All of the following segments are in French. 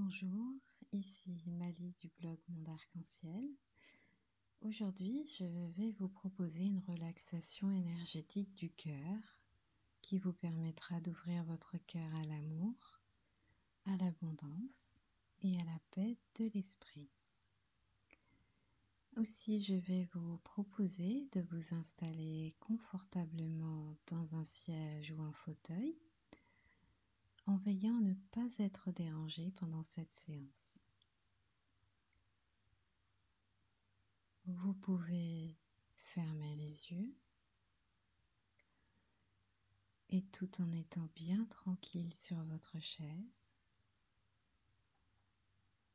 Bonjour, ici Mali du blog Monde Arc-en-Ciel. Aujourd'hui, je vais vous proposer une relaxation énergétique du cœur qui vous permettra d'ouvrir votre cœur à l'amour, à l'abondance et à la paix de l'esprit. Aussi, je vais vous proposer de vous installer confortablement dans un siège ou un fauteuil en veillant à ne pas être dérangé pendant cette séance. Vous pouvez fermer les yeux et tout en étant bien tranquille sur votre chaise,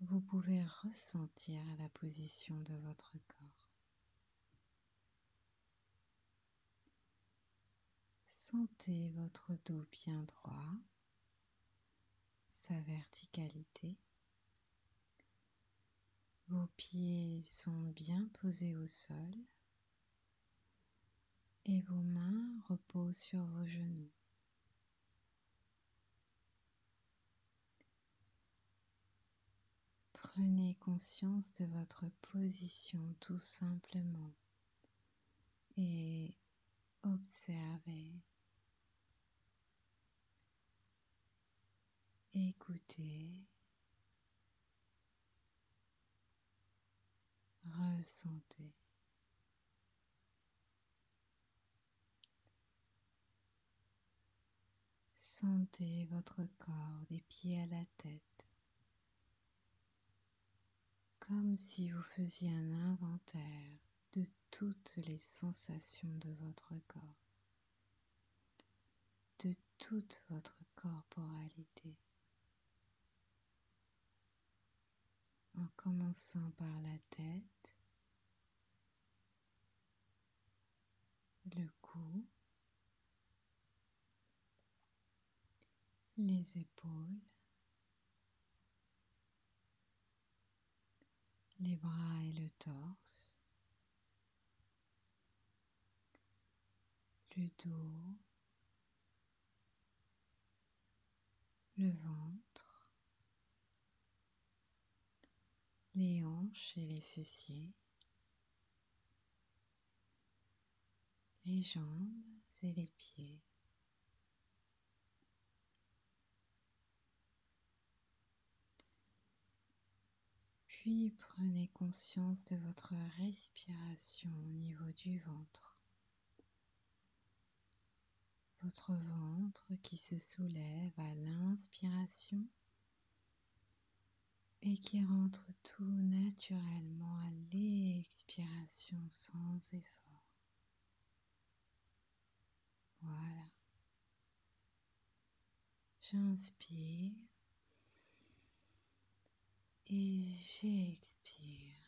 vous pouvez ressentir la position de votre corps. Sentez votre dos bien droit sa verticalité. Vos pieds sont bien posés au sol et vos mains reposent sur vos genoux. Prenez conscience de votre position tout simplement et observez Écoutez, ressentez. Sentez votre corps des pieds à la tête, comme si vous faisiez un inventaire de toutes les sensations de votre corps, de toute votre corporalité. En commençant par la tête, le cou, les épaules, les bras et le torse, le dos, le ventre, les hanches et les fessiers, les jambes et les pieds. Puis prenez conscience de votre respiration au niveau du ventre. Votre ventre qui se soulève à l'inspiration et qui rentre tout naturellement à l'expiration sans effort. Voilà. J'inspire et j'expire.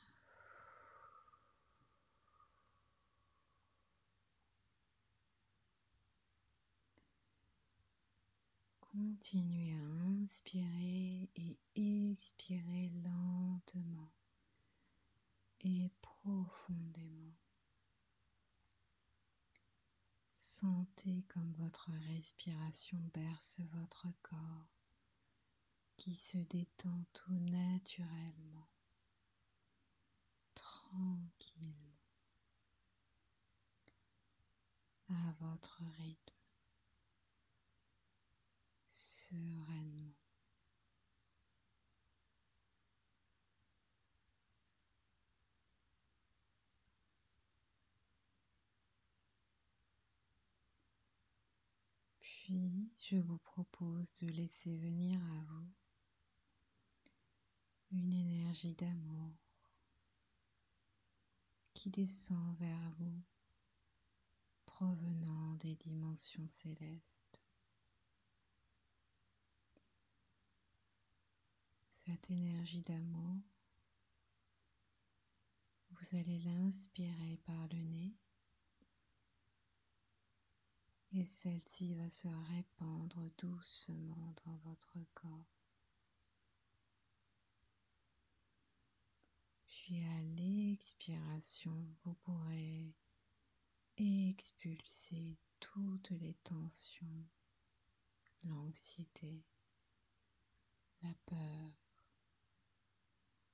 Continuez à inspirer et expirer lentement et profondément. Sentez comme votre respiration berce votre corps qui se détend tout naturellement, tranquillement, à votre rythme sereinement. Puis, je vous propose de laisser venir à vous une énergie d'amour qui descend vers vous provenant des dimensions célestes. Cette énergie d'amour, vous allez l'inspirer par le nez et celle-ci va se répandre doucement dans votre corps. Puis à l'expiration, vous pourrez expulser toutes les tensions, l'anxiété, la peur,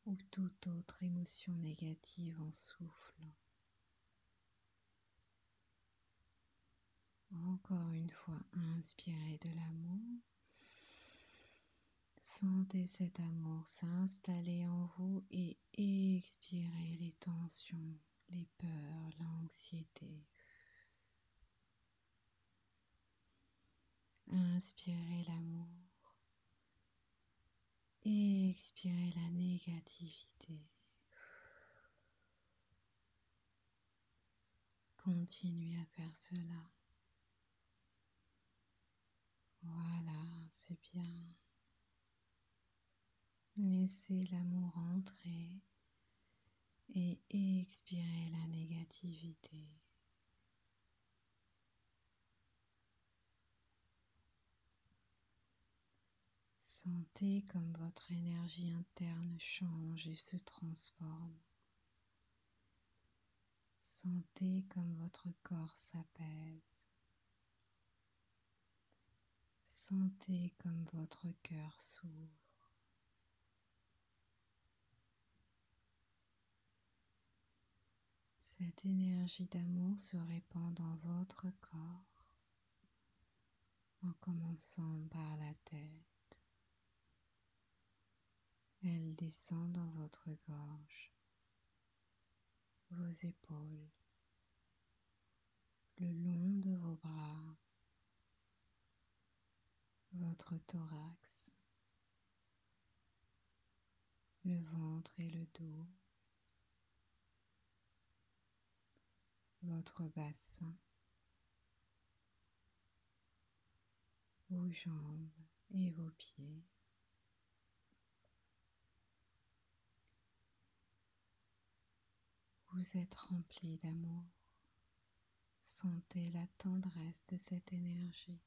ou toute autre émotion négative en soufflant. Encore une fois, inspirez de l'amour. Sentez cet amour s'installer en vous et expirez les tensions, les peurs, l'anxiété. Inspirez l'amour. Expirez la négativité. Continuez à faire cela. Voilà, c'est bien. Laissez l'amour entrer et expirez la négativité. Sentez comme votre énergie interne change et se transforme. Sentez comme votre corps s'apaise. Sentez comme votre cœur s'ouvre. Cette énergie d'amour se répand dans votre corps en commençant par la tête. Elle descend dans votre gorge, vos épaules, le long de vos bras, votre thorax, le ventre et le dos, votre bassin, vos jambes et vos pieds. Vous êtes rempli d'amour. Sentez la tendresse de cette énergie,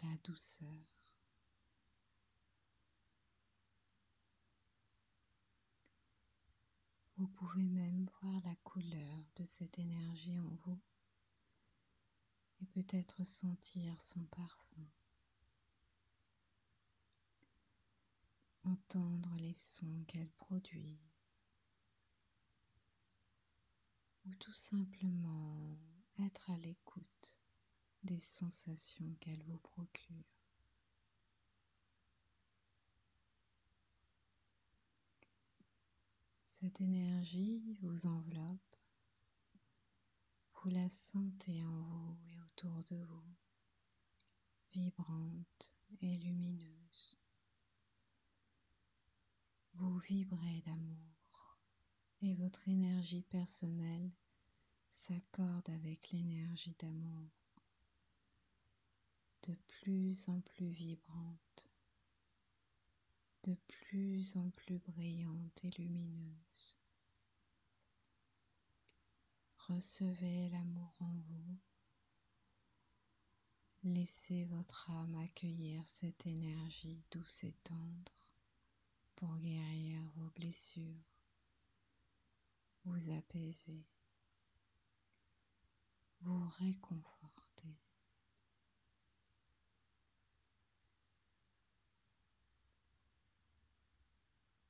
la douceur. Vous pouvez même voir la couleur de cette énergie en vous et peut-être sentir son parfum. Entendre les sons qu'elle produit. Ou tout simplement être à l'écoute des sensations qu'elle vous procure. Cette énergie vous enveloppe, vous la sentez en vous et autour de vous, vibrante et lumineuse. Vous vibrez d'amour et votre énergie personnelle s'accorde avec l'énergie d'amour de plus en plus vibrante, de plus en plus brillante et lumineuse. Recevez l'amour en vous. Laissez votre âme accueillir cette énergie douce et tendre pour guérir vos blessures, vous apaiser, vous réconforter.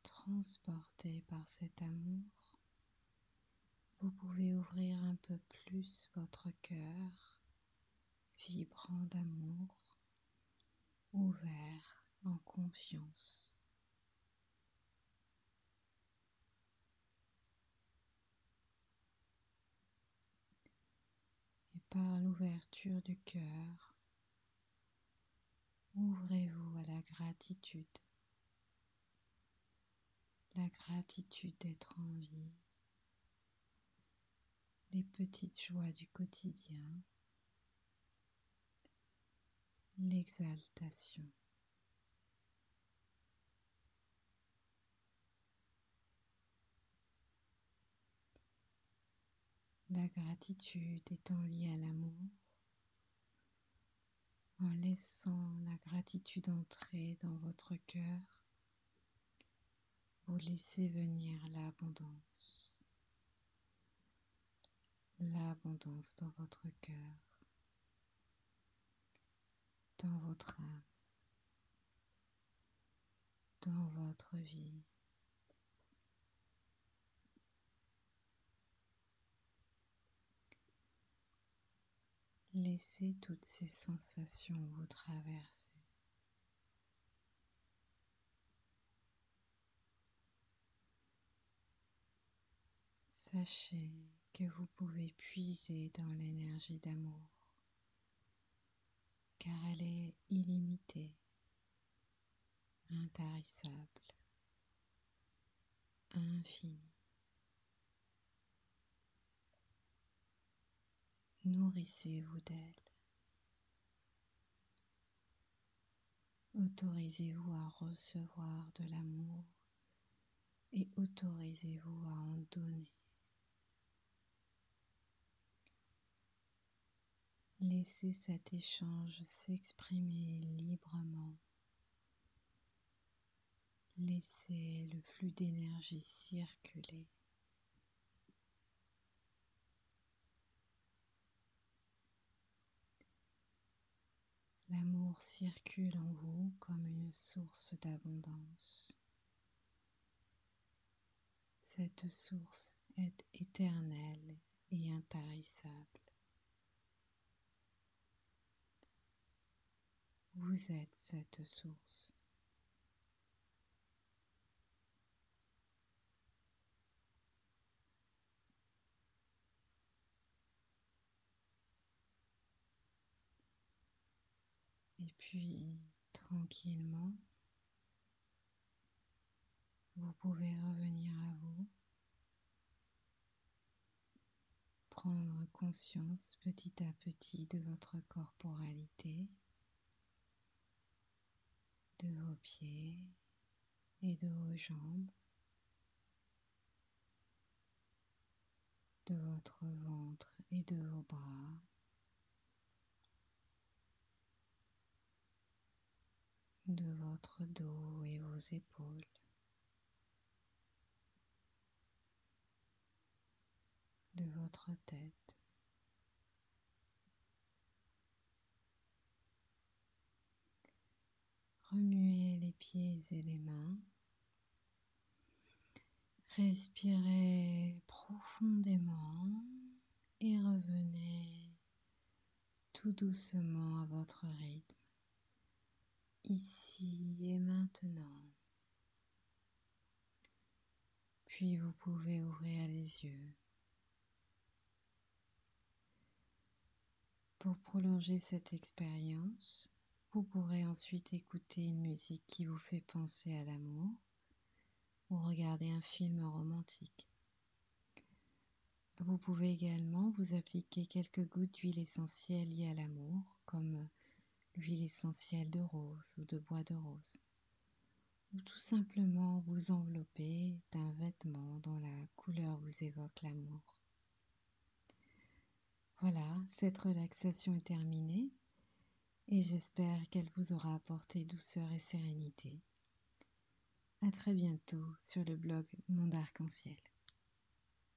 Transporté par cet amour, vous pouvez ouvrir un peu plus votre cœur, vibrant d'amour, ouvert en confiance. Par l'ouverture du cœur, ouvrez-vous à la gratitude. La gratitude d'être en vie, les petites joies du quotidien, l'exaltation. La gratitude étant liée à l'amour, en laissant la gratitude entrer dans votre cœur, vous laissez venir l'abondance, l'abondance dans votre cœur, dans votre âme. dans votre vie. Laissez toutes ces sensations vous traverser. Sachez que vous pouvez puiser dans l'énergie d'amour, car elle est illimitée, intarissable, infinie. Nourrissez-vous d'elle. Autorisez-vous à recevoir de l'amour et autorisez-vous à en donner. Laissez cet échange s'exprimer librement. Laissez le flux d'énergie circuler. L'amour circule en vous comme une source d'abondance. Cette source est éternelle et intarissable. Vous êtes cette source. Et puis, tranquillement, vous pouvez revenir à vous, prendre conscience petit à petit de votre corporalité, de vos pieds et de vos jambes, de votre ventre et de vos bras. De votre dos et vos épaules. de votre tête. Remuez les pieds et les mains. Respirez profondément et revenez tout doucement à votre rythme, ici et maintenant. Puis vous pouvez ouvrir les yeux. Pour prolonger cette expérience, vous pourrez ensuite écouter une musique qui vous fait penser à l'amour ou regarder un film romantique. Vous pouvez également vous appliquer quelques gouttes d'huile essentielle liée à l'amour, comme l'huile essentielle de rose ou de bois de rose, ou tout simplement vous envelopper d'un vêtement dont la couleur vous évoque l'amour. Voilà, cette relaxation est terminée et j'espère qu'elle vous aura apporté douceur et sérénité. À très bientôt sur le blog Monde Arc-en-Ciel.